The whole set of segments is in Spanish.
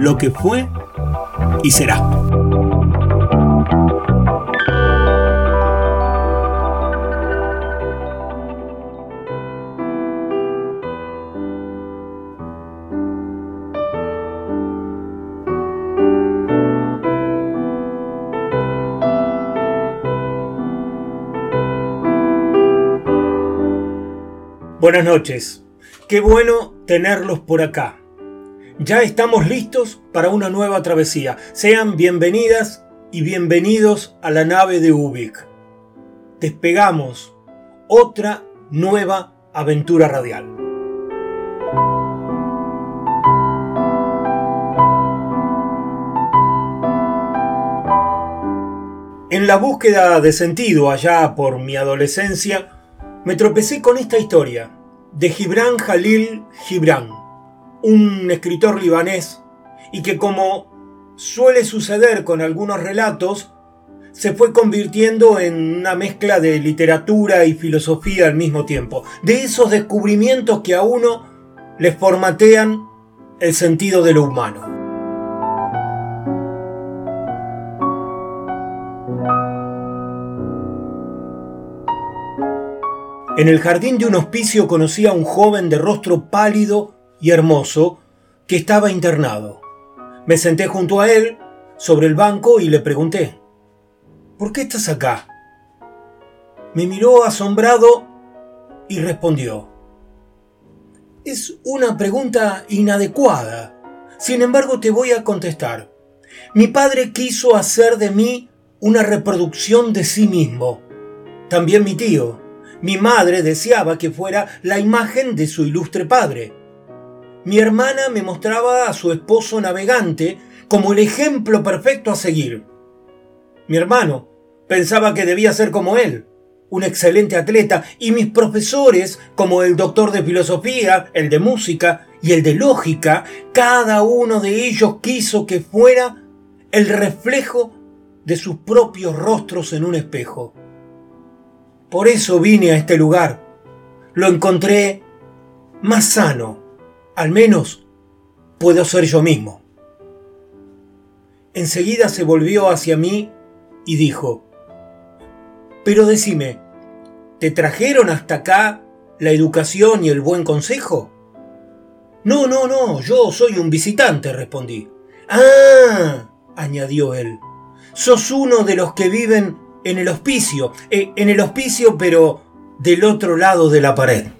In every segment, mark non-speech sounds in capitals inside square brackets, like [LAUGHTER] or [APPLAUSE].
lo que fue y será. Buenas noches. Qué bueno tenerlos por acá. Ya estamos listos para una nueva travesía. Sean bienvenidas y bienvenidos a la nave de Ubik. Despegamos otra nueva aventura radial. En la búsqueda de sentido allá por mi adolescencia, me tropecé con esta historia de Gibran Jalil Gibran, un escritor libanés, y que como suele suceder con algunos relatos, se fue convirtiendo en una mezcla de literatura y filosofía al mismo tiempo, de esos descubrimientos que a uno le formatean el sentido de lo humano. En el jardín de un hospicio conocí a un joven de rostro pálido y hermoso que estaba internado. Me senté junto a él sobre el banco y le pregunté, ¿por qué estás acá? Me miró asombrado y respondió, es una pregunta inadecuada. Sin embargo, te voy a contestar. Mi padre quiso hacer de mí una reproducción de sí mismo. También mi tío. Mi madre deseaba que fuera la imagen de su ilustre padre. Mi hermana me mostraba a su esposo navegante como el ejemplo perfecto a seguir. Mi hermano pensaba que debía ser como él, un excelente atleta, y mis profesores, como el doctor de filosofía, el de música y el de lógica, cada uno de ellos quiso que fuera el reflejo de sus propios rostros en un espejo. Por eso vine a este lugar. Lo encontré más sano. Al menos puedo ser yo mismo. Enseguida se volvió hacia mí y dijo, Pero decime, ¿te trajeron hasta acá la educación y el buen consejo? No, no, no, yo soy un visitante, respondí. Ah, añadió él, sos uno de los que viven en el hospicio, eh, en el hospicio pero del otro lado de la pared.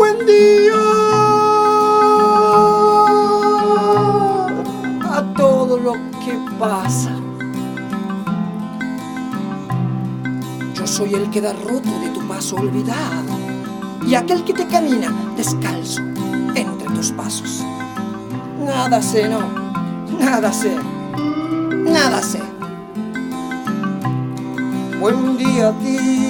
buen día. A todo lo que pasa. Yo soy el que da roto de tu paso olvidado y aquel que te camina descalzo entre tus pasos. Nada sé, no, nada sé, nada sé. Buen día, ti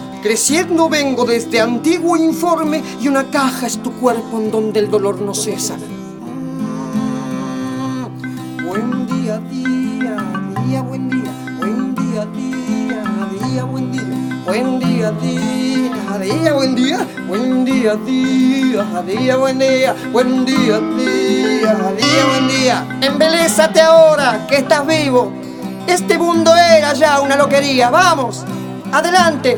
Creciendo vengo desde antiguo informe y una caja es tu cuerpo en donde el dolor no cesa. Mm, Buen día, día, día, buen día. Buen día, día, día, buen día. Buen día, día, día, buen día. Buen día, día, día, buen día. Buen día, día, día, buen día. Embelésate ahora que estás vivo. Este mundo era ya una loquería. Vamos, adelante.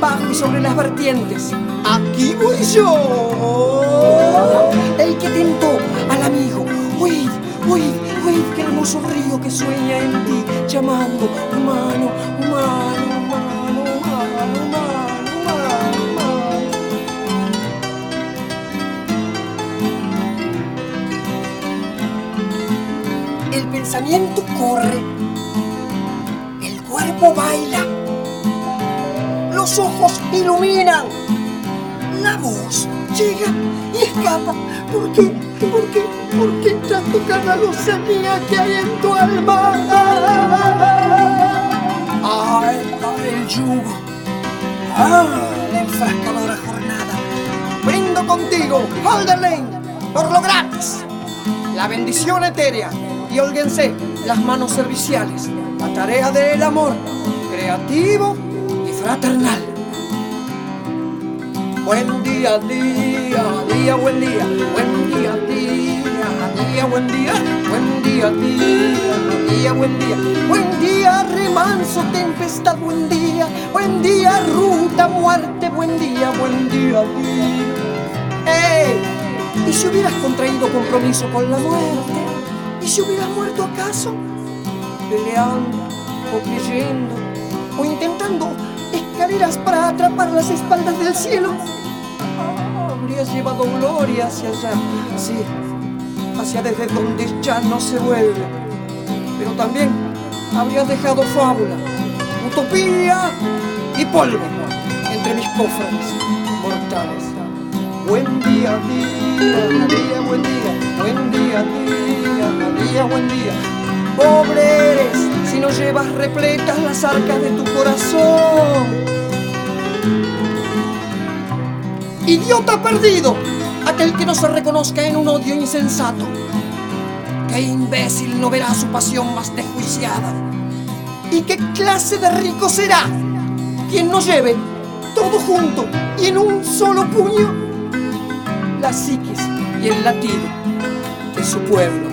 bajo y sobre las vertientes. Aquí voy yo. El que tentó al amigo. Oíd, oíd, oíd, qué hermoso río que sueña en ti, llamando humano, humano, humano, humano, humano, humano, humano. El pensamiento corre, el cuerpo baila, los ojos iluminan, la voz llega y escapa. ¿Por qué? ¿Por qué? ¿Por qué tanto cada luzanía que hay en tu alma? ¡Ay, el yugo! ¡Ah, la enfrascadora jornada! Brindo contigo, Halderlane, por lo gratis. La bendición etérea y holguense las manos serviciales. La tarea del amor, creativo fraternal. Buen día, día, día, buen día, buen día, día, día, buen día, buen día, día, día, buen día, buen día, remanso, tempestad, buen día, buen día, ruta, muerte, buen día, buen día, día. ¡Ey! ¿Y si hubieras contraído compromiso con la muerte? ¿Y si hubieras muerto acaso? Peleando, o creyendo, o intentando escaleras para atrapar las espaldas del cielo. Habrías llevado gloria hacia allá, sí, hacia desde donde ya no se vuelve. Pero también habrías dejado fábula, utopía y polvo entre mis cofres mortales. Buen día, día, día, buen día, buen día, día, día, buen día. Pobre eres si no llevas repletas las arcas de tu corazón. Idiota perdido, aquel que no se reconozca en un odio insensato. Qué imbécil no verá su pasión más desjuiciada. ¿Y qué clase de rico será quien no lleve todo junto y en un solo puño la psiquis y el latido de su pueblo?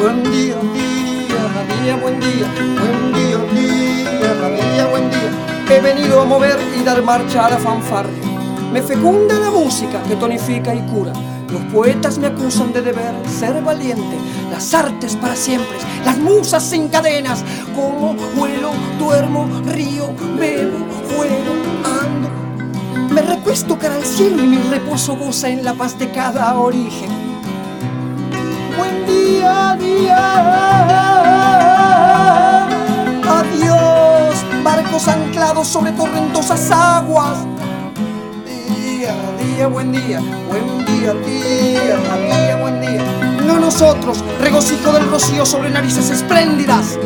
Buen día, buen día, buen día, día, día, buen día. He venido a mover y dar marcha a la fanfarria. Me fecunda la música que tonifica y cura. Los poetas me acusan de deber ser valiente. Las artes para siempre, las musas sin cadenas. Como vuelo, duermo, río, bebo, juego, ando. Me recuesto cara al cielo y mi reposo goza en la paz de cada origen. Buen día, día. Adiós, barcos anclados sobre torrentosas aguas. Día, día, buen día, buen día, día, día, buen día. No nosotros, regocijo del rocío sobre narices espléndidas.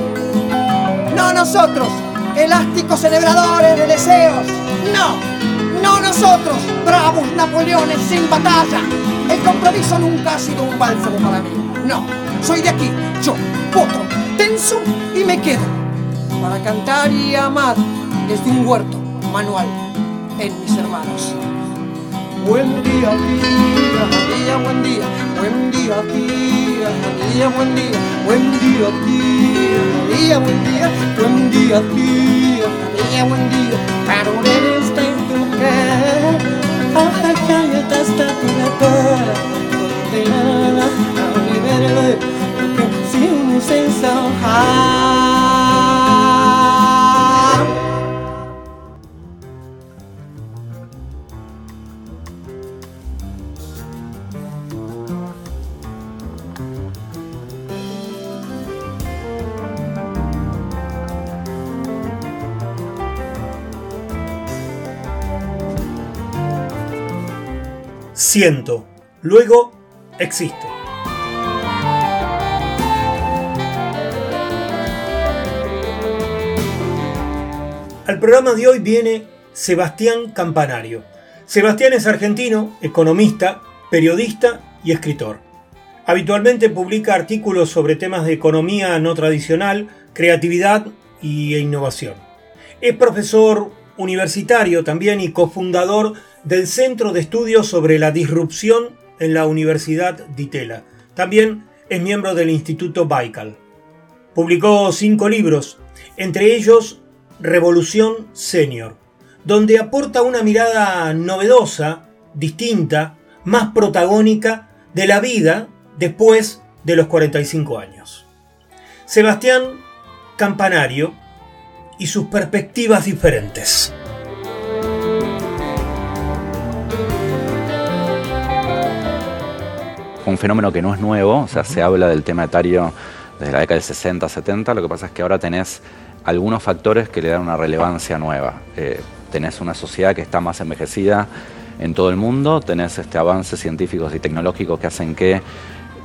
No nosotros, elásticos celebradores de deseos. No, no nosotros, bravos Napoleones sin batalla. El compromiso nunca ha sido un bálsamo para mí. No, soy de aquí, yo, potro, tenso y me quedo. Para cantar y amar desde un huerto manual en mis hermanos. buen día, día, día, buen día, buen día, día, día, buen día, buen día, día, día, buen día, buen día, día, día, buen día, a calle hasta tu cara, condenada a liberar, sin siento, luego existe. Al programa de hoy viene Sebastián Campanario. Sebastián es argentino, economista, periodista y escritor. Habitualmente publica artículos sobre temas de economía no tradicional, creatividad e innovación. Es profesor universitario también y cofundador del Centro de Estudios sobre la Disrupción en la Universidad de Itela. También es miembro del Instituto Baikal. Publicó cinco libros, entre ellos Revolución Senior, donde aporta una mirada novedosa, distinta, más protagónica de la vida después de los 45 años. Sebastián Campanario y sus perspectivas diferentes. Un fenómeno que no es nuevo, o sea, se habla del tema etario desde la década del 60, 70, lo que pasa es que ahora tenés algunos factores que le dan una relevancia nueva. Eh, tenés una sociedad que está más envejecida en todo el mundo, tenés este, avances científicos y tecnológicos que hacen que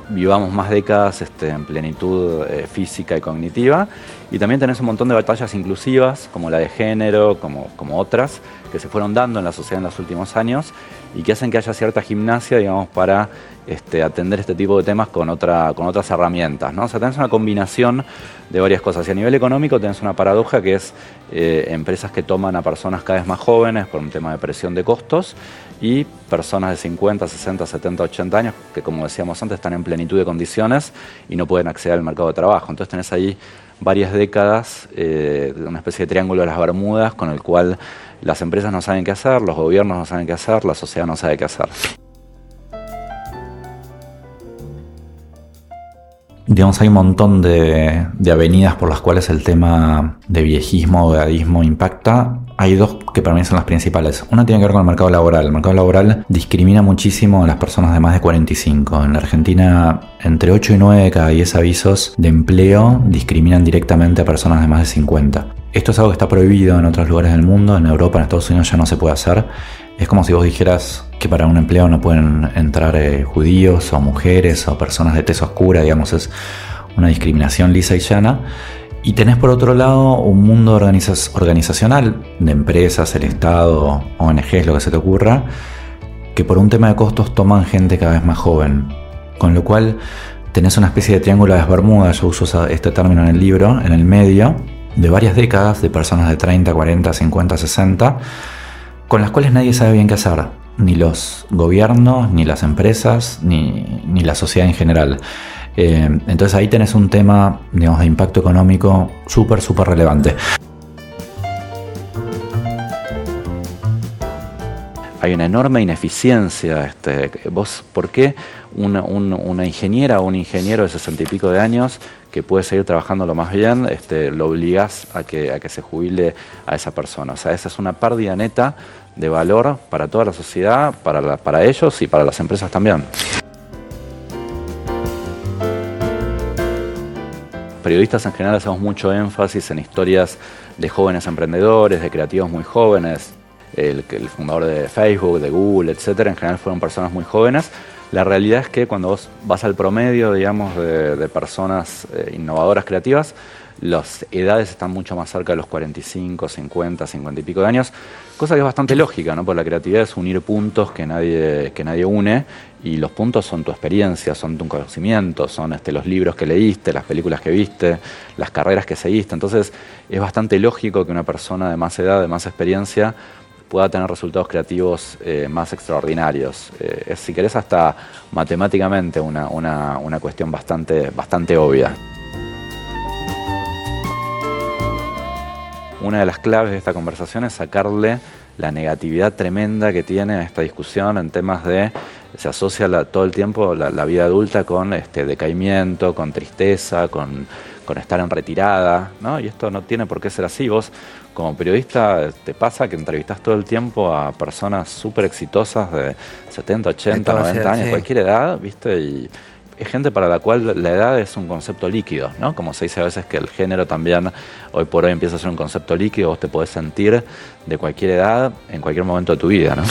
vivamos más décadas este, en plenitud eh, física y cognitiva. Y también tenés un montón de batallas inclusivas, como la de género, como, como otras, que se fueron dando en la sociedad en los últimos años y que hacen que haya cierta gimnasia, digamos, para este, atender este tipo de temas con, otra, con otras herramientas. ¿no? O sea, tenés una combinación de varias cosas. Y a nivel económico tenés una paradoja que es eh, empresas que toman a personas cada vez más jóvenes por un tema de presión de costos y personas de 50, 60, 70, 80 años que, como decíamos antes, están en plenitud de condiciones y no pueden acceder al mercado de trabajo. Entonces tenés ahí varias décadas, eh, una especie de triángulo de las Bermudas con el cual las empresas no saben qué hacer, los gobiernos no saben qué hacer, la sociedad no sabe qué hacer. Digamos, hay un montón de, avenidas por las cuales el tema de viejismo o edadismo impacta. Hay dos que para mí son las principales. Una tiene que ver con el mercado laboral. El mercado laboral discrimina muchísimo a las personas de más de 45. En la Argentina, entre 8 y 9 de cada 10 avisos de empleo discriminan directamente a personas de más de 50. Esto es algo que está prohibido en otros lugares del mundo. En Europa, en Estados Unidos ya no se puede hacer. Es como si vos dijeras que para un empleo no pueden entrar eh, judíos o mujeres o personas de tez oscura, digamos, es una discriminación lisa y llana. Y tenés por otro lado un mundo organizacional de empresas, el Estado, ONGs, lo que se te ocurra, que por un tema de costos toman gente cada vez más joven. Con lo cual tenés una especie de triángulo de las yo uso este término en el libro, en el medio, de varias décadas de personas de 30, 40, 50, 60 con las cuales nadie sabe bien qué hacer, ni los gobiernos, ni las empresas, ni, la sociedad en general. Eh, entonces ahí tenés un tema digamos, de impacto económico súper, súper relevante. hay una enorme ineficiencia. Este, vos, ¿Por qué una, una, ingeniera o un ingeniero de sesenta y pico de años que puede seguir trabajando lo más bien, este, lo obligás a que, a que se jubile a esa persona? O sea, esa es una pérdida neta de valor para toda la sociedad, para, para ellos y para las empresas también. periodistas en general hacemos mucho énfasis en historias de jóvenes emprendedores, de creativos muy jóvenes, el, fundador de Facebook, de Google, etcétera, en general fueron personas muy jóvenes. La realidad es que cuando vos vas al promedio, digamos, de, personas eh, innovadoras creativas, las edades están mucho más cerca de los 45, 50, 50 y pico de años, cosa que es bastante lógica, ¿no? Porque la creatividad es unir puntos que nadie, que nadie une y los puntos son tu experiencia, son tu conocimiento, son este, los libros que leíste, las películas que viste, las carreras que seguiste. Entonces es bastante lógico que una persona de más edad, de más experiencia, pueda tener resultados creativos eh, más extraordinarios. Eh, es, si querés, hasta matemáticamente una, una cuestión bastante, bastante obvia. Una de las claves de esta conversación es sacarle la negatividad tremenda que tiene esta discusión en temas de se asocia todo el tiempo la, vida adulta con este decaimiento, con tristeza, con, estar en retirada, ¿no? Y esto no tiene por qué ser así. Vos, como periodista, te pasa que entrevistas todo el tiempo a personas súper exitosas de 70, 80, 90 años, cualquier edad, ¿viste? Y es gente para la cual la edad es un concepto líquido, ¿no? Como se dice a veces que el género también hoy por hoy empieza a ser un concepto líquido, vos te podés sentir de cualquier edad en cualquier momento de tu vida, ¿no?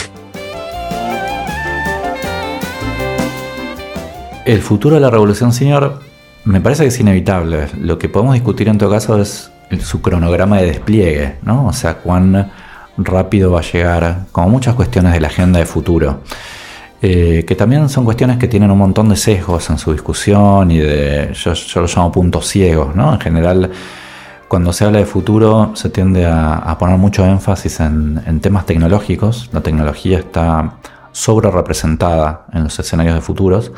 El futuro de la revolución señor me parece que es inevitable. Lo que podemos discutir en todo caso es su cronograma de despliegue, ¿no? O sea, cuán rápido va a llegar, como muchas cuestiones de la agenda de futuro. Eh, que también son cuestiones que tienen un montón de sesgos en su discusión y de, yo, lo llamo puntos ciegos, ¿no? En general, cuando se habla de futuro se tiende a, poner mucho énfasis en, en, temas tecnológicos, la tecnología está sobre representada en los escenarios de futuros,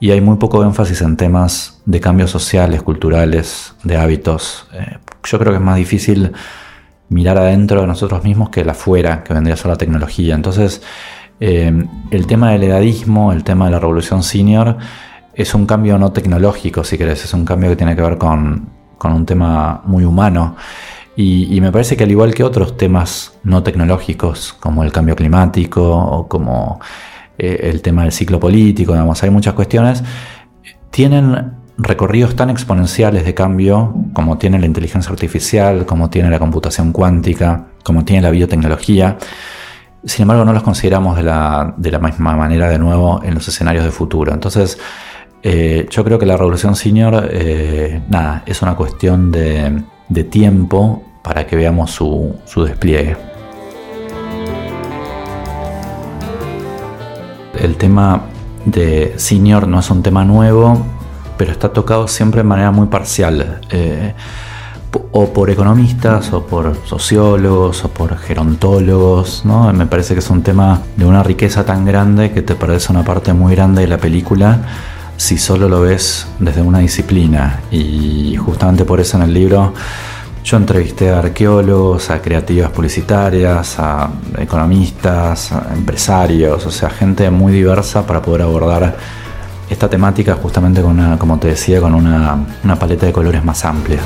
y hay muy poco énfasis en temas de cambios sociales, culturales, de hábitos. Eh, yo creo que es más difícil mirar adentro de nosotros mismos que el afuera, que vendría a ser la tecnología. Entonces, eh, el tema del edadismo, el tema de la revolución senior, es un cambio no tecnológico, si querés, es un cambio que tiene que ver con, un tema muy humano. Y, y, me parece que al igual que otros temas no tecnológicos, como el cambio climático o como eh, el tema del ciclo político, digamos, hay muchas cuestiones, tienen recorridos tan exponenciales de cambio como tiene la inteligencia artificial, como tiene la computación cuántica, como tiene la biotecnología. Sin embargo, no los consideramos de la, misma manera de nuevo en los escenarios de futuro. Entonces, eh, yo creo que la revolución senior, eh, nada, es una cuestión de, tiempo para que veamos su despliegue. El tema de senior no es un tema nuevo, pero está tocado siempre de manera muy parcial. Eh, o por economistas, o por sociólogos, o por gerontólogos, ¿no? Me parece que es un tema de una riqueza tan grande que te parece una parte muy grande de la película si solo lo ves desde una disciplina. Y justamente por eso en el libro yo entrevisté a arqueólogos, a creativas publicitarias, a economistas, a empresarios, o sea, gente muy diversa para poder abordar esta temática justamente con una, como te decía, con una, una paleta de colores más amplia.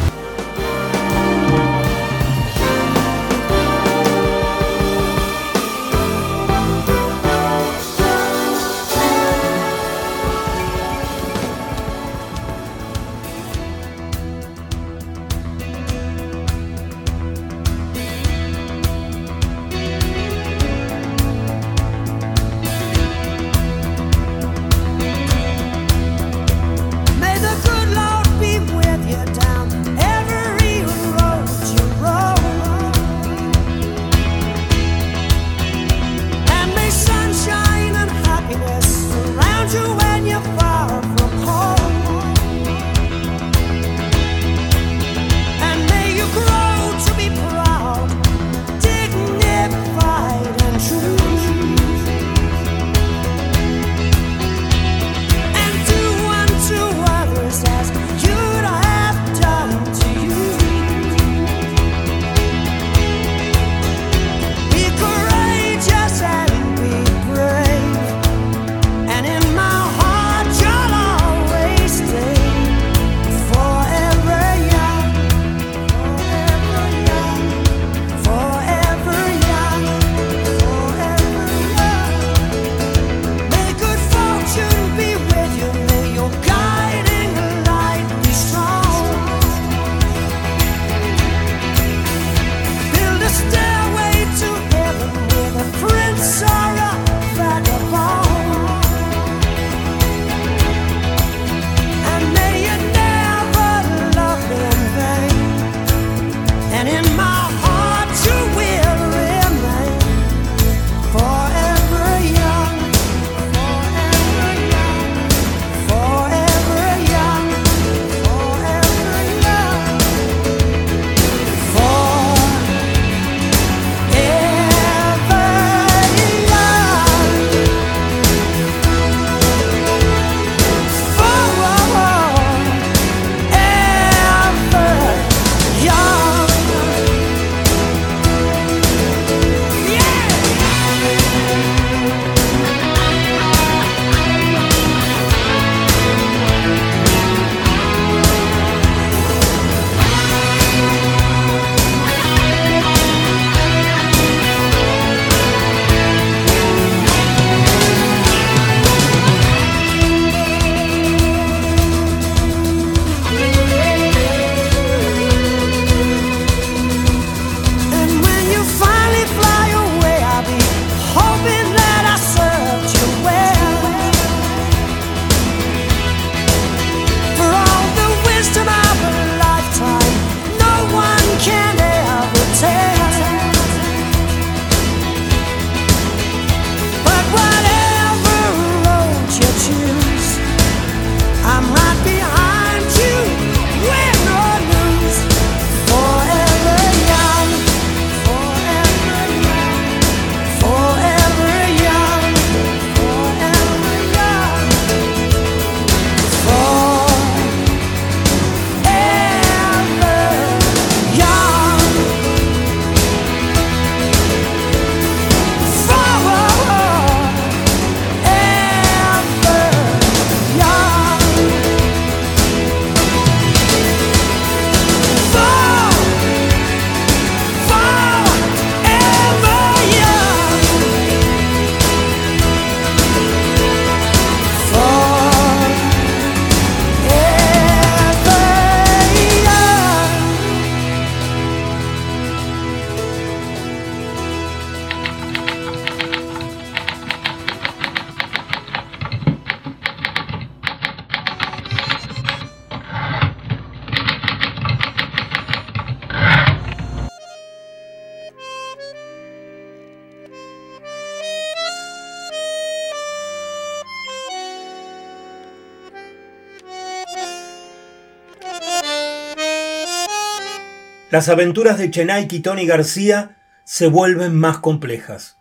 Las aventuras de Chenaik y Tony García se vuelven más complejas.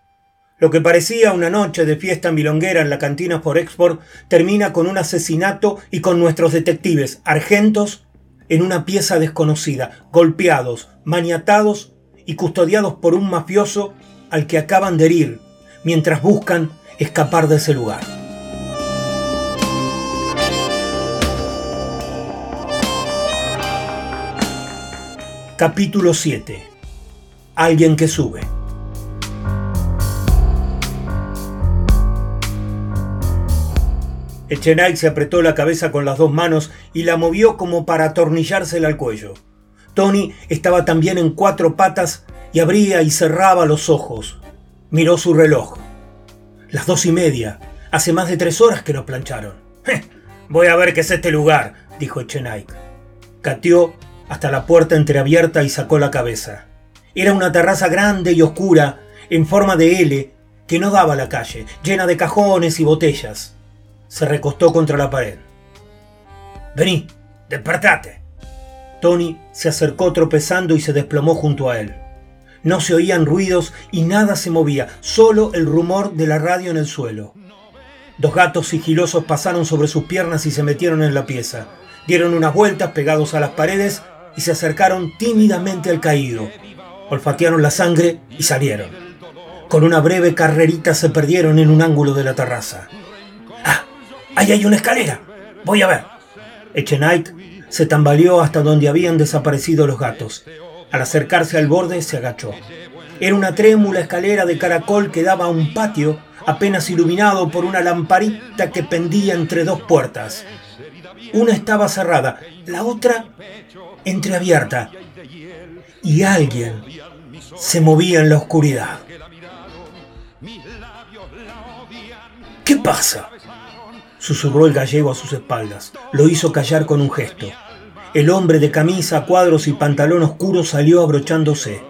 Lo que parecía una noche de fiesta milonguera en la cantina por Export termina con un asesinato y con nuestros detectives argentos en una pieza desconocida, golpeados, maniatados y custodiados por un mafioso al que acaban de herir mientras buscan escapar de ese lugar. Capítulo 7. Alguien que sube. Echenay se apretó la cabeza con las dos manos y la movió como para atornillársela al cuello. Tony estaba también en cuatro patas y abría y cerraba los ojos. Miró su reloj. Las dos y media. Hace más de tres horas que nos plancharon. [LAUGHS] voy a ver qué es este lugar, dijo Echenay. Cateó hasta la puerta entreabierta y sacó la cabeza. Era una terraza grande y oscura, en forma de L, que no daba a la calle, llena de cajones y botellas se recostó contra la pared. Vení, despertate. Tony se acercó tropezando y se desplomó junto a él. No se oían ruidos y nada se movía, solo el rumor de la radio en el suelo. Dos gatos sigilosos pasaron sobre sus piernas y se metieron en la pieza. Dieron unas vueltas pegados a las paredes y se acercaron tímidamente al caído. Olfatearon la sangre y salieron. Con una breve carrerita se perdieron en un ángulo de la terraza. Ahí hay una escalera. Voy a ver. Echenite se tambaleó hasta donde habían desaparecido los gatos. Al acercarse al borde se agachó. Era una trémula escalera de caracol que daba a un patio apenas iluminado por una lamparita que pendía entre dos puertas. Una estaba cerrada, la otra entreabierta. Y alguien se movía en la oscuridad. ¿Qué pasa? susurró el gallego a sus espaldas. Lo hizo callar con un gesto. El hombre de camisa, cuadros y pantalón oscuro salió abrochándose.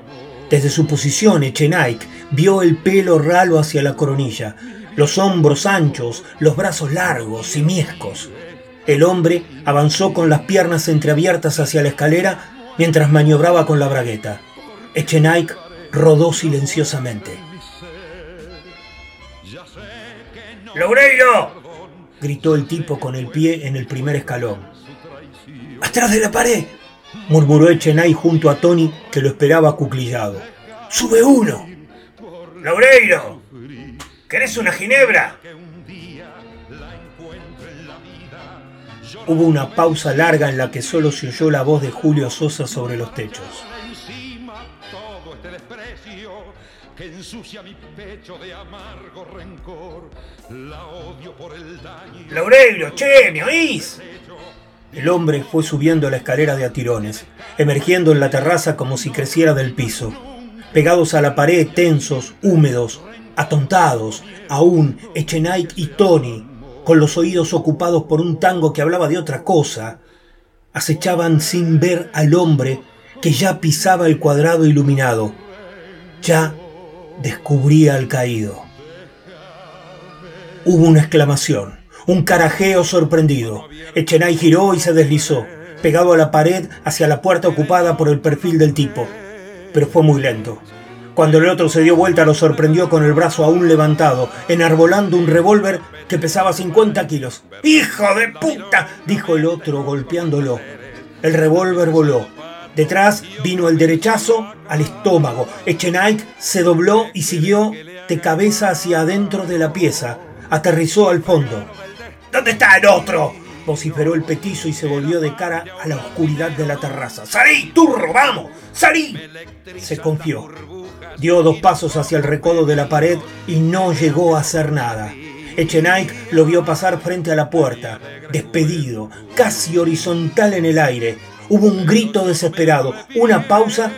Desde su posición, Echenaik vio el pelo ralo hacia la coronilla, los hombros anchos, los brazos largos, simiescos. El hombre avanzó con las piernas entreabiertas hacia la escalera mientras maniobraba con la bragueta. Echenaik rodó silenciosamente. ¡Logreiro! gritó el tipo con el pie en el primer escalón. ¡Atrás de la pared! murmuró Echenay junto a Tony, que lo esperaba acuclillado. ¡Sube uno! ¡Laureiro! ¿Querés una ginebra? Hubo una pausa larga en la que solo se oyó la voz de Julio Sosa sobre los techos. que ensucia mi pecho de amargo rencor. La odio por el daño. Laureiro, che, ¿me oís? El hombre fue subiendo la escalera de atirones, emergiendo en la terraza como si creciera del piso. Pegados a la pared, tensos, húmedos, atontados, aún Echenike y Tony, con los oídos ocupados por un tango que hablaba de otra cosa, acechaban sin ver al hombre que ya pisaba el cuadrado iluminado. Ya descubría al caído. Hubo una exclamación, un carajeo sorprendido. Echenay giró y se deslizó, pegado a la pared hacia la puerta ocupada por el perfil del tipo. Pero fue muy lento. Cuando el otro se dio vuelta lo sorprendió con el brazo aún levantado, enarbolando un revólver que pesaba 50 kilos. ¡Hijo de puta! dijo el otro golpeándolo. El revólver voló, Detrás vino el derechazo al estómago. Echenike se dobló y siguió de cabeza hacia adentro de la pieza. Aterrizó al fondo. ¿Dónde está el otro? Vociferó el petizo y se volvió de cara a la oscuridad de la terraza. ¡Salí, turro, vamos! ¡Salí! Se confió. Dio dos pasos hacia el recodo de la pared y no llegó a hacer nada. Echenike lo vio pasar frente a la puerta, despedido, casi horizontal en el aire. Hubo un grito desesperado, una pausa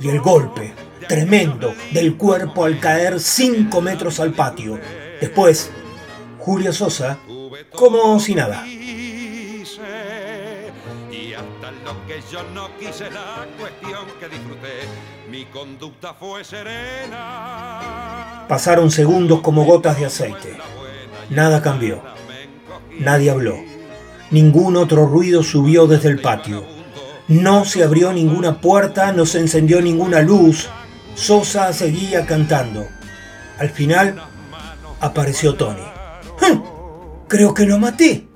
y el golpe, tremendo, del cuerpo al caer cinco metros al patio. Después, Julio Sosa, como si nada. Pasaron segundos como gotas de aceite. Nada cambió. Nadie habló. Ningún otro ruido subió desde el patio. No se abrió ninguna puerta, no se encendió ninguna luz. Sosa seguía cantando. Al final apareció Tony. Creo que lo maté.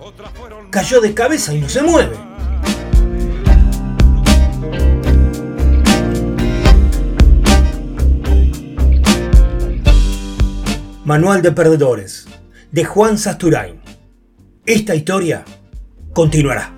Cayó de cabeza y no se mueve. Manual de Perdedores, de Juan Sasturain. Esta historia continuará.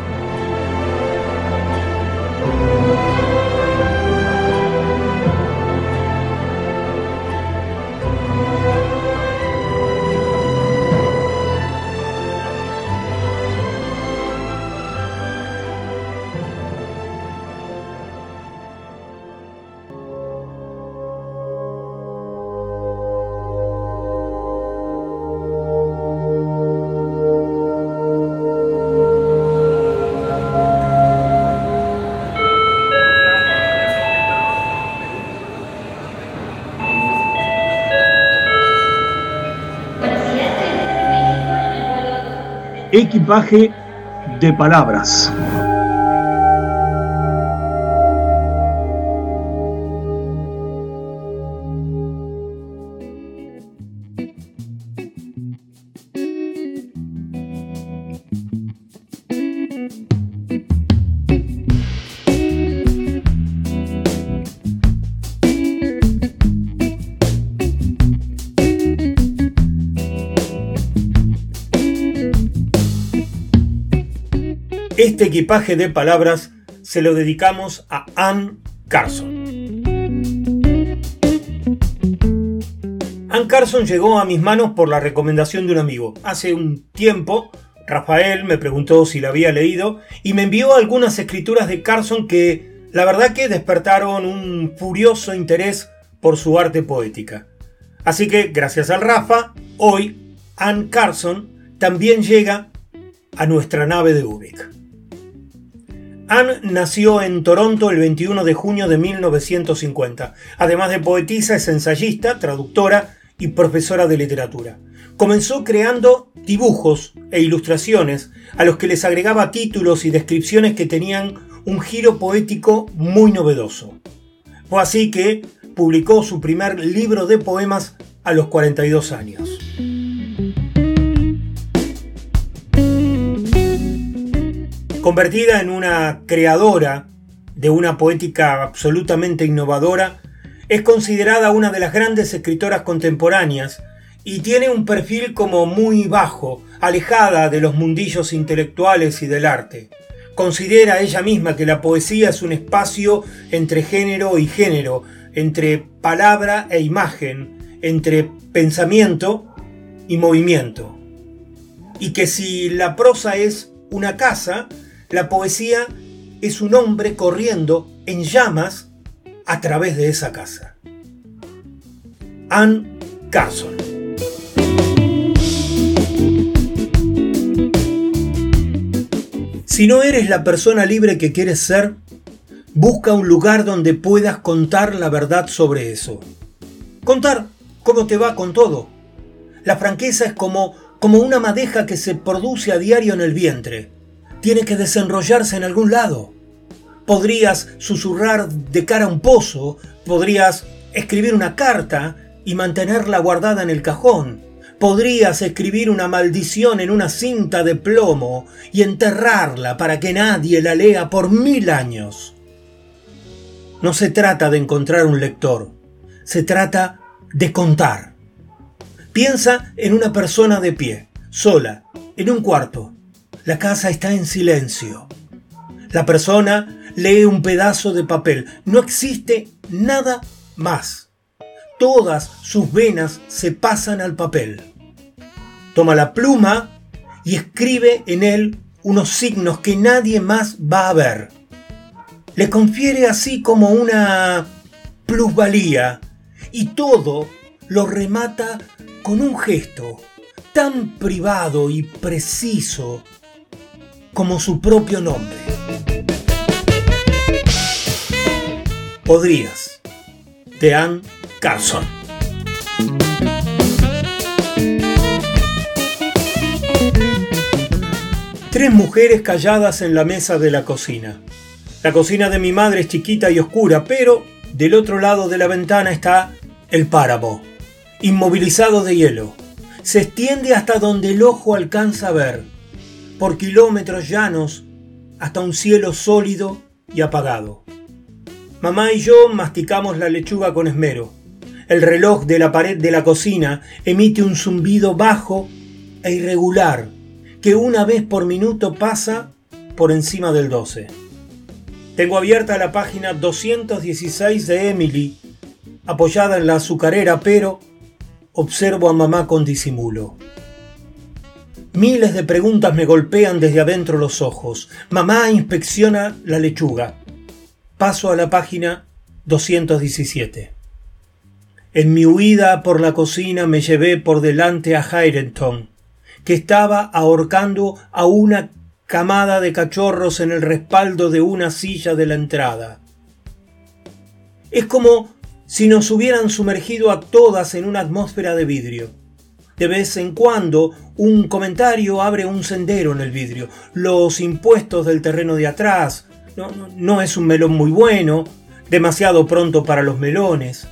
Equipaje de palabras. Este equipaje de palabras se lo dedicamos a Ann Carson. Ann Carson llegó a mis manos por la recomendación de un amigo. Hace un tiempo, Rafael me preguntó si la había leído y me envió algunas escrituras de Carson que la verdad que despertaron un furioso interés por su arte poética. Así que, gracias al Rafa, hoy Ann Carson también llega a nuestra nave de Ubik. Anne nació en Toronto el 21 de junio de 1950. Además de poetisa, es ensayista, traductora y profesora de literatura. Comenzó creando dibujos e ilustraciones a los que les agregaba títulos y descripciones que tenían un giro poético muy novedoso. Fue así que publicó su primer libro de poemas a los 42 años. Convertida en una creadora de una poética absolutamente innovadora, es considerada una de las grandes escritoras contemporáneas y tiene un perfil como muy bajo, alejada de los mundillos intelectuales y del arte. Considera ella misma que la poesía es un espacio entre género y género, entre palabra e imagen, entre pensamiento y movimiento. Y que si la prosa es una casa, la poesía es un hombre corriendo en llamas a través de esa casa. Anne Carson. Si no eres la persona libre que quieres ser, busca un lugar donde puedas contar la verdad sobre eso. Contar cómo te va con todo. La franqueza es como, como una madeja que se produce a diario en el vientre tiene que desenrollarse en algún lado. Podrías susurrar de cara a un pozo, podrías escribir una carta y mantenerla guardada en el cajón. Podrías escribir una maldición en una cinta de plomo y enterrarla para que nadie la lea por mil años. No se trata de encontrar un lector, se trata de contar. Piensa en una persona de pie, sola, en un cuarto, la casa está en silencio. La persona lee un pedazo de papel. No existe nada más. Todas sus venas se pasan al papel. Toma la pluma y escribe en él unos signos que nadie más va a ver. Le confiere así como una plusvalía y todo lo remata con un gesto tan privado y preciso como su propio nombre. Podrías, de Ann Carson. Tres mujeres calladas en la mesa de la cocina. La cocina de mi madre es chiquita y oscura, pero del otro lado de la ventana está el páramo, inmovilizado de hielo. Se extiende hasta donde el ojo alcanza a ver, por kilómetros llanos, hasta un cielo sólido y apagado. Mamá y yo masticamos la lechuga con esmero. El reloj de la pared de la cocina emite un zumbido bajo e irregular que una vez por minuto pasa por encima del 12. Tengo abierta la página 216 de Emily, apoyada en la azucarera, pero observo a mamá con disimulo. Miles de preguntas me golpean desde adentro los ojos. Mamá inspecciona la lechuga. Paso a la página 217. En mi huida por la cocina me llevé por delante a Hyrenton, que estaba ahorcando a una camada de cachorros en el respaldo de una silla de la entrada. Es como si nos hubieran sumergido a todas en una atmósfera de vidrio. De vez en cuando un comentario abre un sendero en el vidrio. Los impuestos del terreno de atrás. No, es un melón muy bueno. Demasiado pronto para los melones.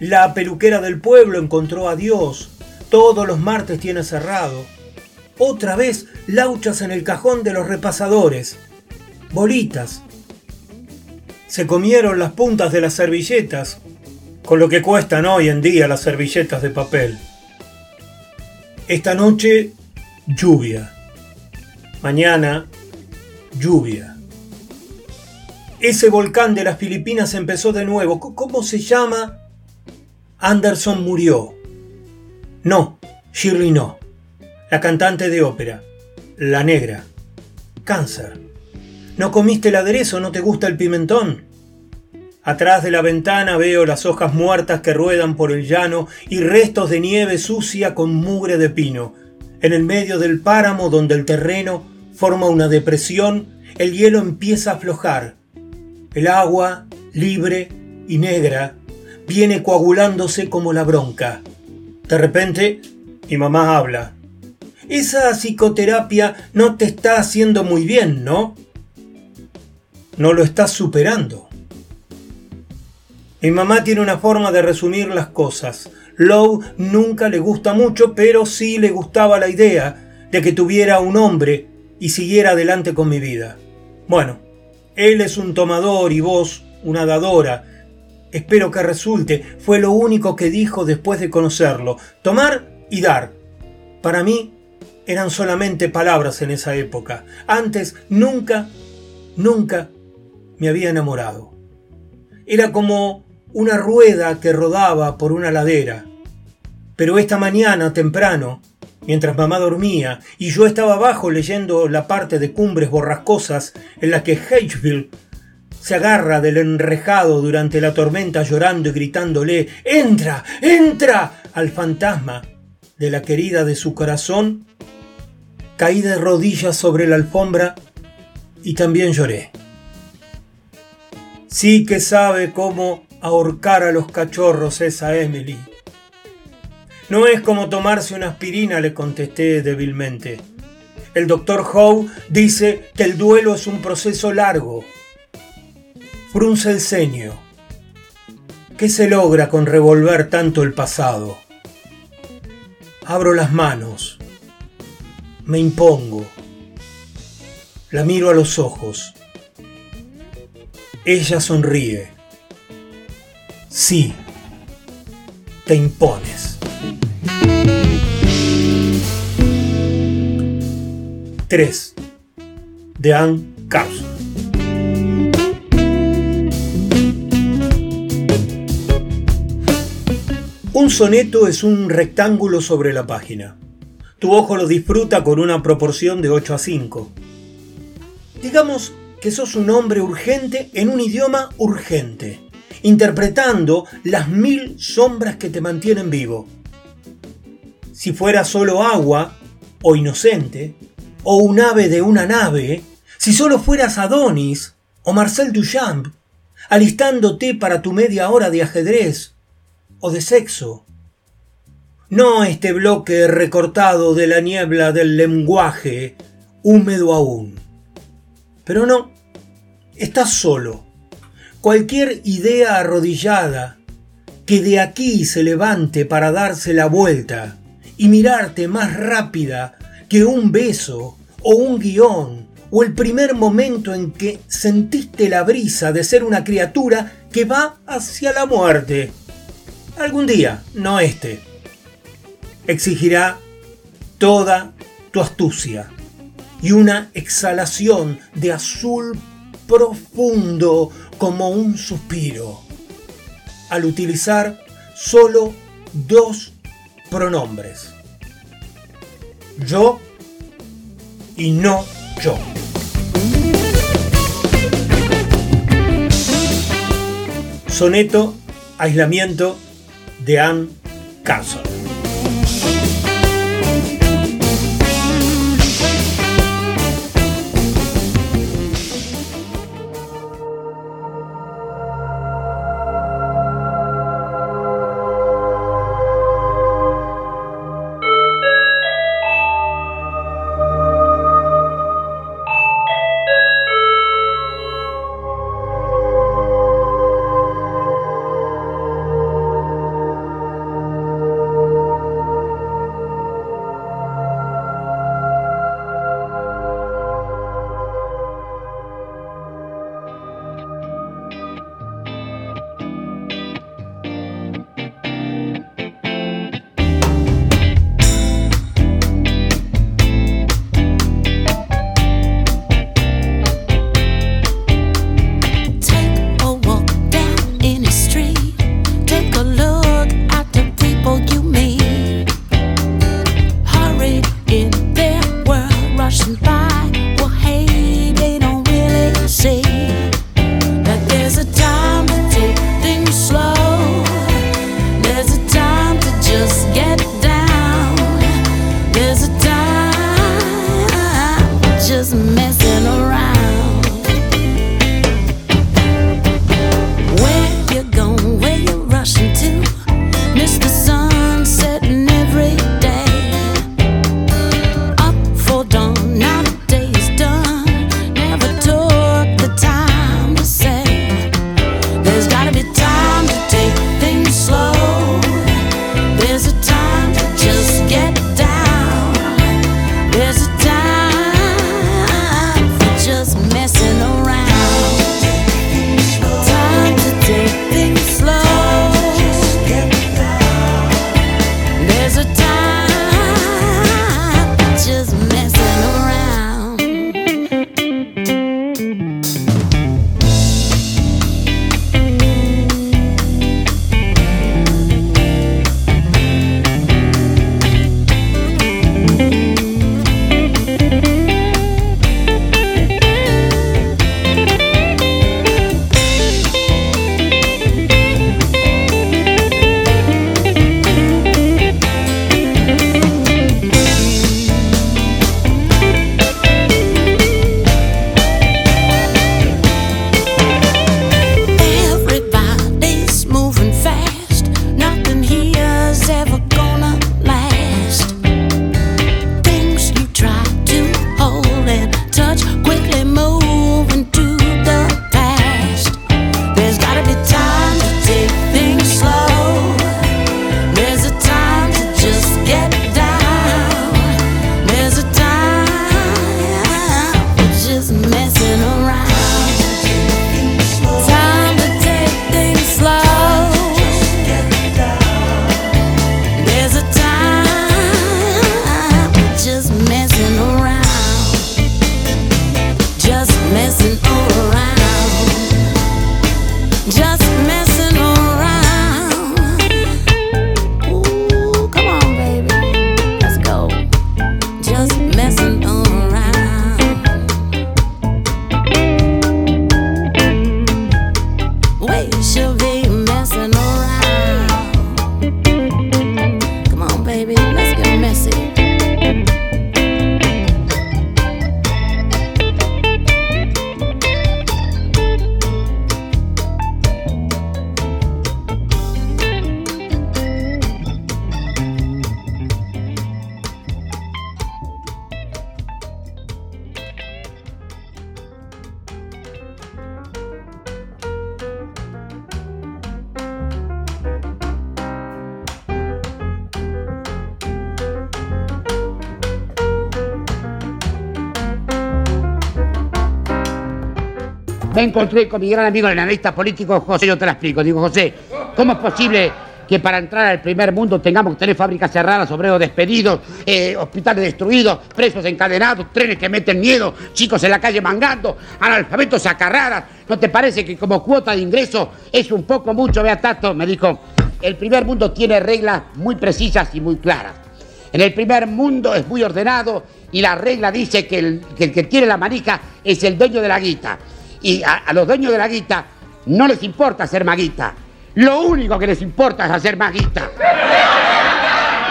La peluquera del pueblo encontró a Dios. Todos los martes tiene cerrado. Otra vez lauchas en el cajón de los repasadores. Bolitas. Se comieron las puntas de las servilletas, con lo que cuestan hoy en día las servilletas de papel. Esta noche, lluvia. Mañana, lluvia. Ese volcán de las Filipinas empezó de nuevo. ¿Cómo se llama? Anderson murió. No, Shirley no la cantante de ópera, la negra. Cáncer. ¿No comiste el aderezo? ¿No te gusta el pimentón? Atrás de la ventana veo las hojas muertas que ruedan por el llano y restos de nieve sucia con mugre de pino. En el medio del páramo donde el terreno forma una depresión, el hielo empieza a aflojar. El agua, libre y negra, viene coagulándose como la bronca. De repente, mi mamá habla. Esa psicoterapia no te está haciendo muy bien, ¿no? No lo estás superando. Mi mamá tiene una forma de resumir las cosas. Lowe nunca le gusta mucho, pero sí le gustaba la idea de que tuviera un hombre y siguiera adelante con mi vida. Bueno, él es un tomador y vos una dadora. Espero que resulte. Fue lo único que dijo después de conocerlo. Tomar y dar. Para mí eran solamente palabras en esa época. Antes nunca, nunca me había enamorado. Era como una rueda que rodaba por una ladera. Pero esta mañana, temprano, mientras mamá dormía y yo estaba abajo leyendo la parte de cumbres borrascosas en la que Hedgefield se agarra del enrejado durante la tormenta llorando y gritándole ¡Entra! ¡Entra! al fantasma de la querida de su corazón, caí de rodillas sobre la alfombra y también lloré. Sí que sabe cómo ahorcar a los cachorros esa Emily. No es como tomarse una aspirina, le contesté débilmente. El doctor Howe dice que el duelo es un proceso largo. Frunce el ceño. ¿Qué se logra con revolver tanto el pasado? Abro las manos me impongo. La miro a los ojos. Ella sonríe. Sí, te impones. 3. De Anne Carson. Un soneto es un rectángulo sobre la página. Tu ojo lo disfruta con una proporción de 8 a 5. Digamos que sos un hombre urgente en un idioma urgente, interpretando las mil sombras que te mantienen vivo. Si fuera solo agua, o inocente, o un ave de una nave, si solo fueras Adonis o Marcel Duchamp, alistándote para tu media hora de ajedrez o de sexo, no este bloque recortado de la niebla del lenguaje húmedo aún. Pero no, estás solo. Cualquier idea arrodillada que de aquí se levante para darse la vuelta y mirarte más rápida que un beso o un guion o el primer momento en que sentiste la brisa de ser una criatura que va hacia la muerte. Algún día, no este, exigirá toda tu astucia y una exhalación de azul profundo como un suspiro, al utilizar solo dos pronombres, yo y no yo. Soneto Aislamiento de Anne Carson. Me encontré con mi gran amigo, el analista político José, yo te la explico. Digo, José, ¿cómo es posible que para entrar al primer mundo tengamos que tener fábricas cerradas, obreros despedidos, eh, hospitales destruidos, presos encadenados, trenes que meten miedo, chicos en la calle mangando, analfabetos a carradas? ¿No te parece que como cuota de ingreso es un poco mucho, Beatato? Me dijo, el primer mundo tiene reglas muy precisas y muy claras. En el primer mundo es muy ordenado y la regla dice que el que, tiene la manica es el dueño de la guita. Y a, los dueños de la guita no les importa ser maguita. Lo único que les importa es hacer maguita.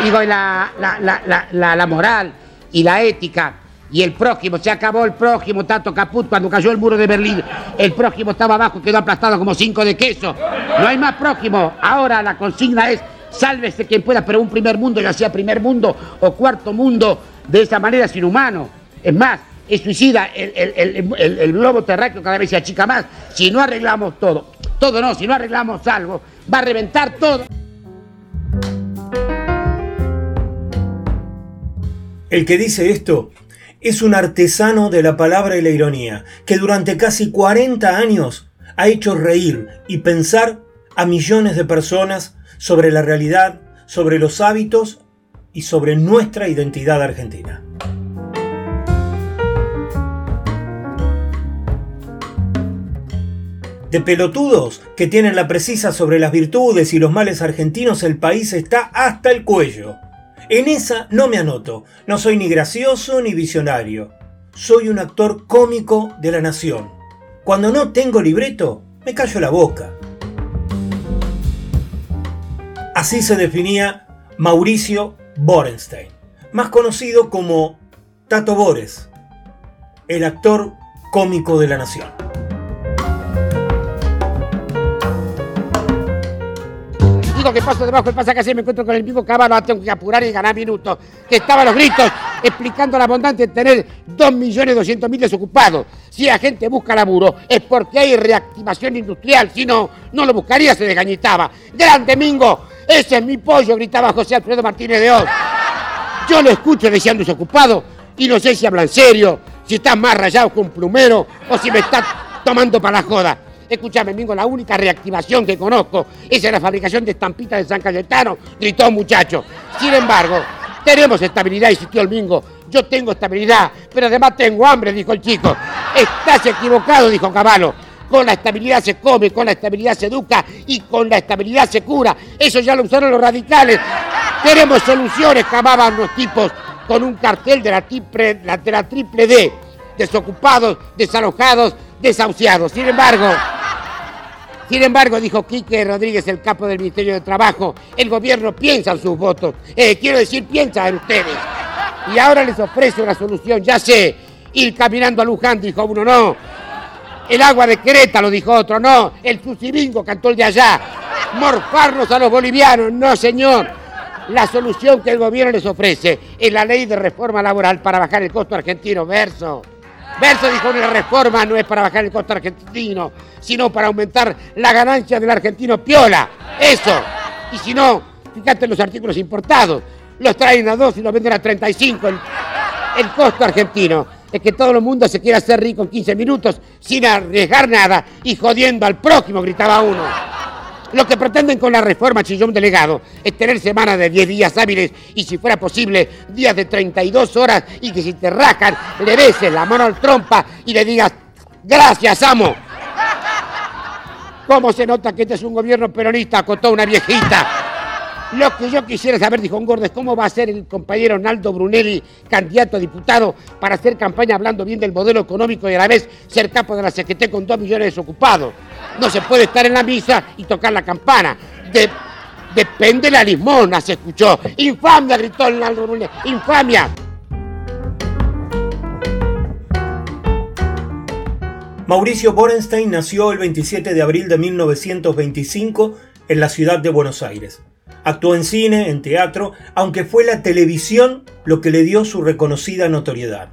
Digo, la, la, la, moral y la ética y el prójimo, se acabó el prójimo, tanto caput, cuando cayó el muro de Berlín, el prójimo estaba abajo, quedó aplastado como cinco de queso. No hay más prójimo. Ahora la consigna es sálvese quien pueda, pero un primer mundo, ya sea primer mundo o cuarto mundo, de esa manera es inhumano. Es más, es suicida, el, globo terráqueo cada vez se achica más. Si no arreglamos todo, todo no, si no arreglamos algo, va a reventar todo. El que dice esto es un artesano de la palabra y la ironía, que durante casi 40 años ha hecho reír y pensar a millones de personas sobre la realidad, sobre los hábitos y sobre nuestra identidad argentina. De pelotudos que tienen la precisa sobre las virtudes y los males argentinos, el país está hasta el cuello. En esa no me anoto, no soy ni gracioso ni visionario. Soy un actor cómico de la nación. Cuando no tengo libreto, me callo la boca. Así se definía Mauricio Borenstein, más conocido como Tato Bores, el actor cómico de la nación. Que paso debajo del pasaje me encuentro con el mismo caballo, tengo que apurar y ganar minutos. Que estaba a los gritos explicando la bondad de tener 2.200.000 desocupados. Si la gente busca laburo es porque hay reactivación industrial, si no, no lo buscaría, se desgañitaba. ¡Grande Mingo! Ese es mi pollo, gritaba José Alfredo Martínez de Oz. Yo lo escucho deseando desocupado y no sé si habla en serio, si está más rayado que un plumero o si me está tomando para la joda. Escúchame, Mingo, la única reactivación que conozco es la fabricación de estampitas de San Cayetano, gritó un muchacho. Sin embargo, tenemos estabilidad, insistió el Mingo. Yo tengo estabilidad, pero además tengo hambre, dijo el chico. Estás equivocado, dijo Caballo. Con la estabilidad se come, con la estabilidad se educa y con la estabilidad se cura. Eso ya lo usaron los radicales. Queremos soluciones, cavaban los tipos con un cartel de la triple, de la triple D. Desocupados, desalojados, desahuciados. Sin embargo, sin embargo, dijo Quique Rodríguez, el capo del Ministerio de Trabajo, el gobierno piensa en sus votos. Eh, quiero decir, piensa en ustedes. Y ahora les ofrece una solución. Ya sé, ir caminando a Luján, dijo uno, no. El agua de Querétaro, dijo otro, no. El Susibingo cantó el de allá. Morfarnos a los bolivianos, no señor. La solución que el gobierno les ofrece es la ley de reforma laboral para bajar el costo argentino. Verso. Verso dijo la reforma no es para bajar el costo argentino, sino para aumentar la ganancia del argentino piola. Eso. Y si no, fíjate en los artículos importados. Los traen a dos y los venden a 35 el, el costo argentino es que todo el mundo se quiere hacer rico en 15 minutos sin arriesgar nada y jodiendo al próximo, gritaba uno. Lo que pretenden con la reforma Chillón Delegado es tener semanas de 10 días hábiles y si fuera posible días de 32 horas y que si te rajan le beses la mano al trompa y le digas gracias amo. ¿Cómo se nota que este es un gobierno peronista? Acotó una viejita. Lo que yo quisiera saber, dijo un es cómo va a ser el compañero Naldo Brunelli, candidato a diputado, para hacer campaña hablando bien del modelo económico y a la vez ser capo de la CGT con dos millones desocupados. No se puede estar en la misa y tocar la campana. depende la limona, se escuchó. ¡Infamia! gritó Naldo Brunelli. ¡Infamia! Mauricio Borenstein nació el 27 de abril de 1925 en la ciudad de Buenos Aires. Actuó en cine, en teatro, aunque fue la televisión lo que le dio su reconocida notoriedad.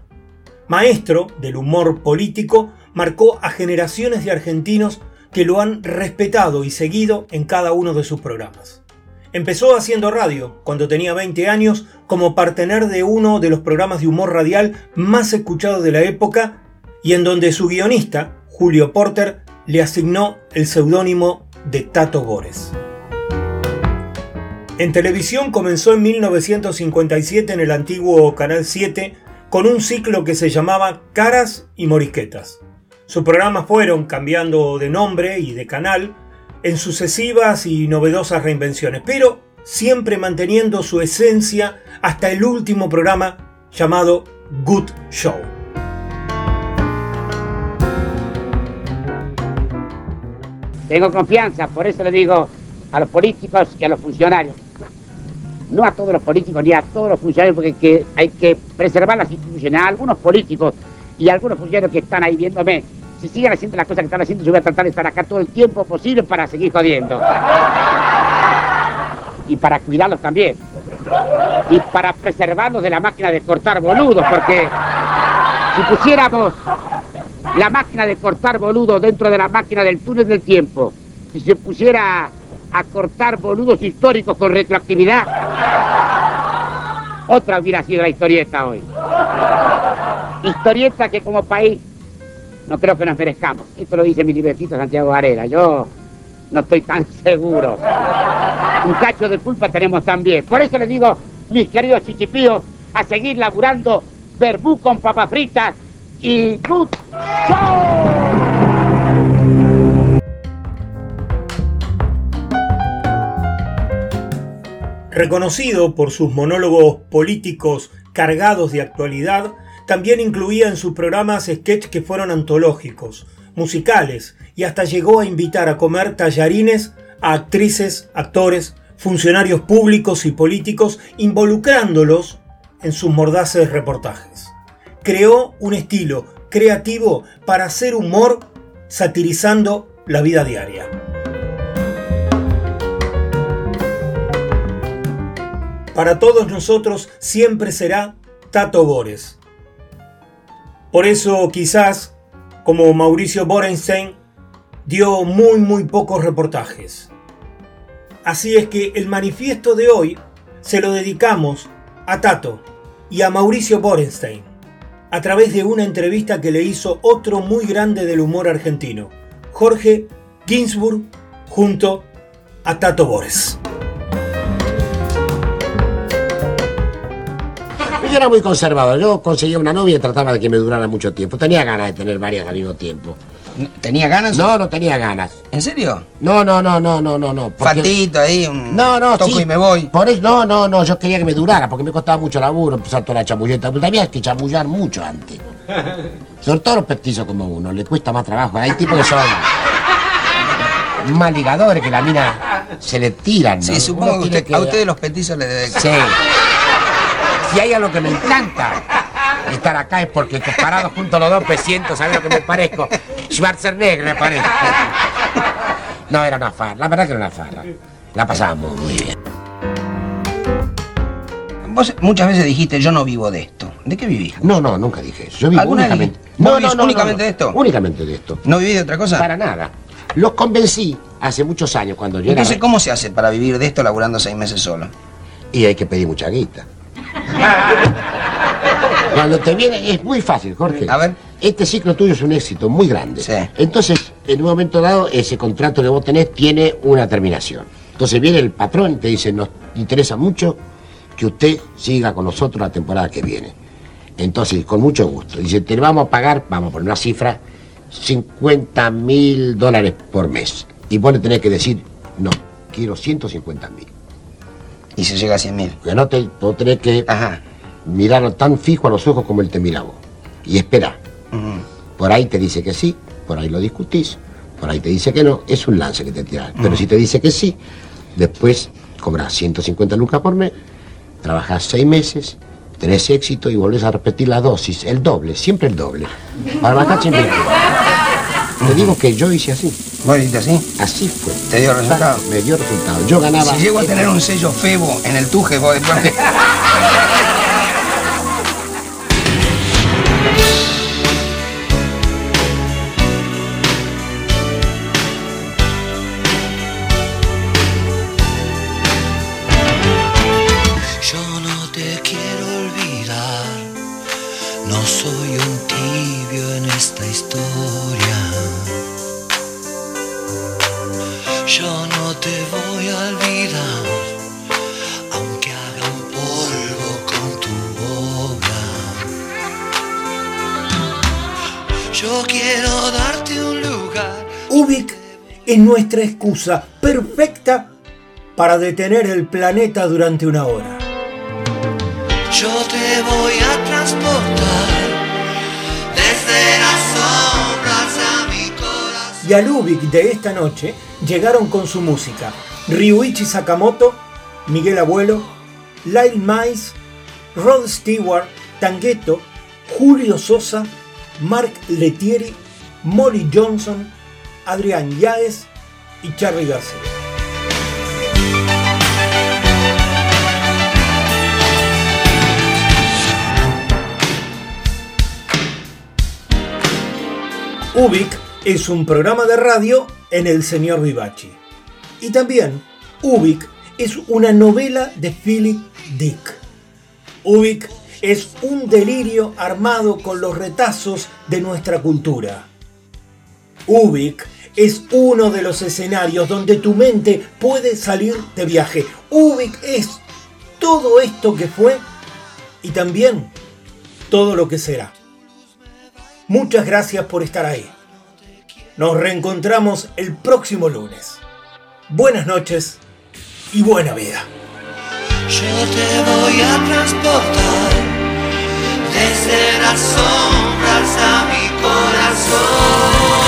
Maestro del humor político, marcó a generaciones de argentinos que lo han respetado y seguido en cada uno de sus programas. Empezó haciendo radio cuando tenía 20 años como partener de uno de los programas de humor radial más escuchados de la época y en donde su guionista, Julio Porter, le asignó el seudónimo de Tato Bores. En televisión comenzó en 1957 en el antiguo Canal 7 con un ciclo que se llamaba Caras y Morisquetas. Sus programas fueron cambiando de nombre y de canal en sucesivas y novedosas reinvenciones, pero siempre manteniendo su esencia hasta el último programa llamado Good Show. Tengo confianza, por eso le digo a los políticos y a los funcionarios. No a todos los políticos ni a todos los funcionarios, porque hay que, preservar las instituciones. A algunos políticos y a algunos funcionarios que están ahí viéndome, si siguen haciendo las cosas que están haciendo, yo voy a tratar de estar acá todo el tiempo posible para seguir jodiendo. Y para cuidarlos también. Y para preservarlos de la máquina de cortar boludos, porque si pusiéramos la máquina de cortar boludos dentro de la máquina del túnel del tiempo, si se pusiera a cortar boludos históricos con retroactividad, otra hubiera sido la historieta hoy. Historieta que como país no creo que nos merezcamos. Esto lo dice mi libretito Santiago Varela. Yo no estoy tan [LAUGHS] seguro. Un cacho de culpa tenemos también. Por eso les digo, mis queridos chichipíos, a seguir laburando verbú con papas fritas y good show. Reconocido por sus monólogos políticos cargados de actualidad, también incluía en sus programas sketches que fueron antológicos, musicales y hasta llegó a invitar a comer tallarines a actrices, actores, funcionarios públicos y políticos, involucrándolos en sus mordaces reportajes. Creó un estilo creativo para hacer humor satirizando la vida diaria. Para todos nosotros siempre será Tato Bores por eso quizás, como Mauricio Borenstein, dio muy muy pocos reportajes. Así es que el manifiesto de hoy se lo dedicamos a Tato y a Mauricio Borenstein a través de una entrevista que le hizo otro muy grande del humor argentino, Jorge Ginsburg, junto a Tato Bores. Yo era muy conservador. Yo conseguía una novia y trataba de que me durara mucho tiempo. Tenía ganas de tener varias al mismo tiempo. ¿Tenía ganas? No, no tenía ganas. ¿En serio? No, no, no, no, no, no, no. porque- Fatito ahí, un No, no, toco sí. y me voy. Por eso, no, no, no, yo quería que me durara, porque me costaba mucho laburo empezar toda la chamulleta. Pero había que chamullar mucho antes. Sobre todo los petizos como uno, le cuesta más trabajo. Hay tipos que son más ligadores, que la mina se le tiran. ¿no? Sí, supongo que, usted- a ustedes los petizos les debe... Sí. Si hay algo que me encanta estar acá es porque parados junto a los dos me siento, ¿sabes lo que me parezco? Schwarzenegger me parezco. No, era una farra, la verdad que era una farra. La pasábamos muy bien. Vos muchas veces dijiste, yo no vivo de esto. ¿De qué vivís? No, no, nunca dije eso. Yo vivo ¿Alguna vez únicamente. dijiste? ¿Vos vivís únicamente de esto? Únicamente de esto. ¿No vivís de otra cosa? Para nada. Los convencí hace muchos años cuando yo Entonces, era. ¿cómo se hace para vivir de esto laburando seis meses solo? Y hay que pedir mucha guita. [LAUGHS] Cuando te viene, es muy fácil, Jorge. A ver. Este ciclo tuyo es un éxito muy grande. Sí. Entonces, en un momento dado, ese contrato que vos tenés tiene una terminación. Entonces viene el patrón y te dice, nos interesa mucho que usted siga con nosotros la temporada que viene. Entonces, con mucho gusto. Dice, te vamos a pagar, vamos a poner una cifra, 50 mil dólares por mes. Y vos le tenés que decir, no, quiero 150 mil. Y se llega a 100 mil. Que no te, vos tenés que Ajá. mirarlo tan fijo a los ojos como él te mira a vos. Y espera. Por ahí te dice que sí, por ahí lo discutís, por ahí te dice que no, es un lance que te tiran. Pero si te dice que sí, después cobras 150 lucas por mes, trabajas seis meses, tenés éxito y volvés a repetir la dosis, el doble, siempre el doble. Para matar siempre. [LAUGHS] Te digo que yo hice así, ¿Vos dijiste así? así fue. ¿Te dio resultado? Me dio resultado. Yo ganaba. Si llego a tener un sello febo en el tuje, vos después... [LAUGHS] nuestra excusa perfecta para detener el planeta durante una hora. Yo te voy a transportar desde las sombras a mi corazón. Y al Ubik de esta noche llegaron con su música Ryuichi Sakamoto, Miguel Abuelo, Lyle Mice, Rod Stewart, Tangueto, Julio Sosa, Mark Letieri, Molly Johnson, Adrián Yaez y Charlie García. Ubik es un programa de radio en el señor Vivaci. Y también Ubik es una novela de Philip Dick. Ubik es un delirio armado con los retazos de nuestra cultura. Ubik es uno de los escenarios donde tu mente puede salir de viaje. Ubik es todo esto que fue y también todo lo que será. Muchas gracias por estar ahí. Nos reencontramos el próximo lunes. Buenas noches y buena vida. Yo te voy a transportar desde las sombras a mi Yo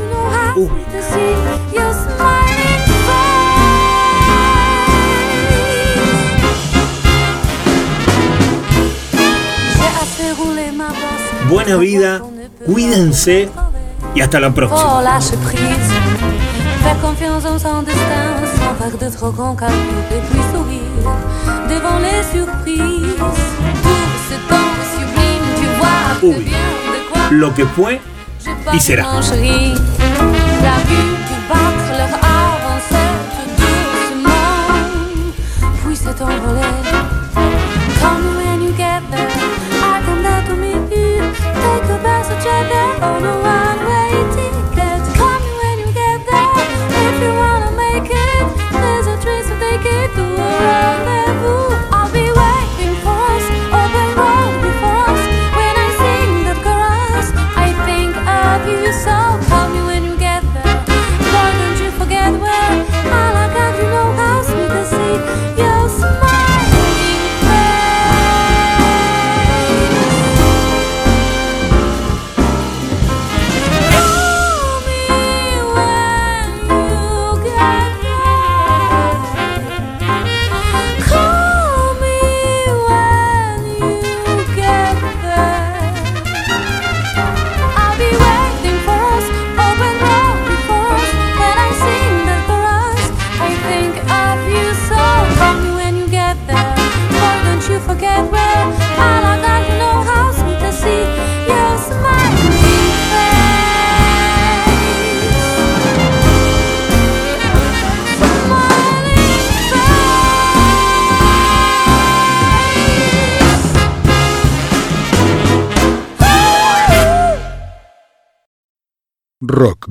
buena vida, cuídense y hasta la próxima. Oh, lâche prise. Fais confiance en son destin, sans faire de trop grands calculs et puis sourire devant les surprises. Tout ce temps sublime, tu vois très Uy, bien de quoi lo que fue y será. La vue qui battre leur avancée tout doucement, puis s'est envolée.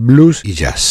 Blues y jazz.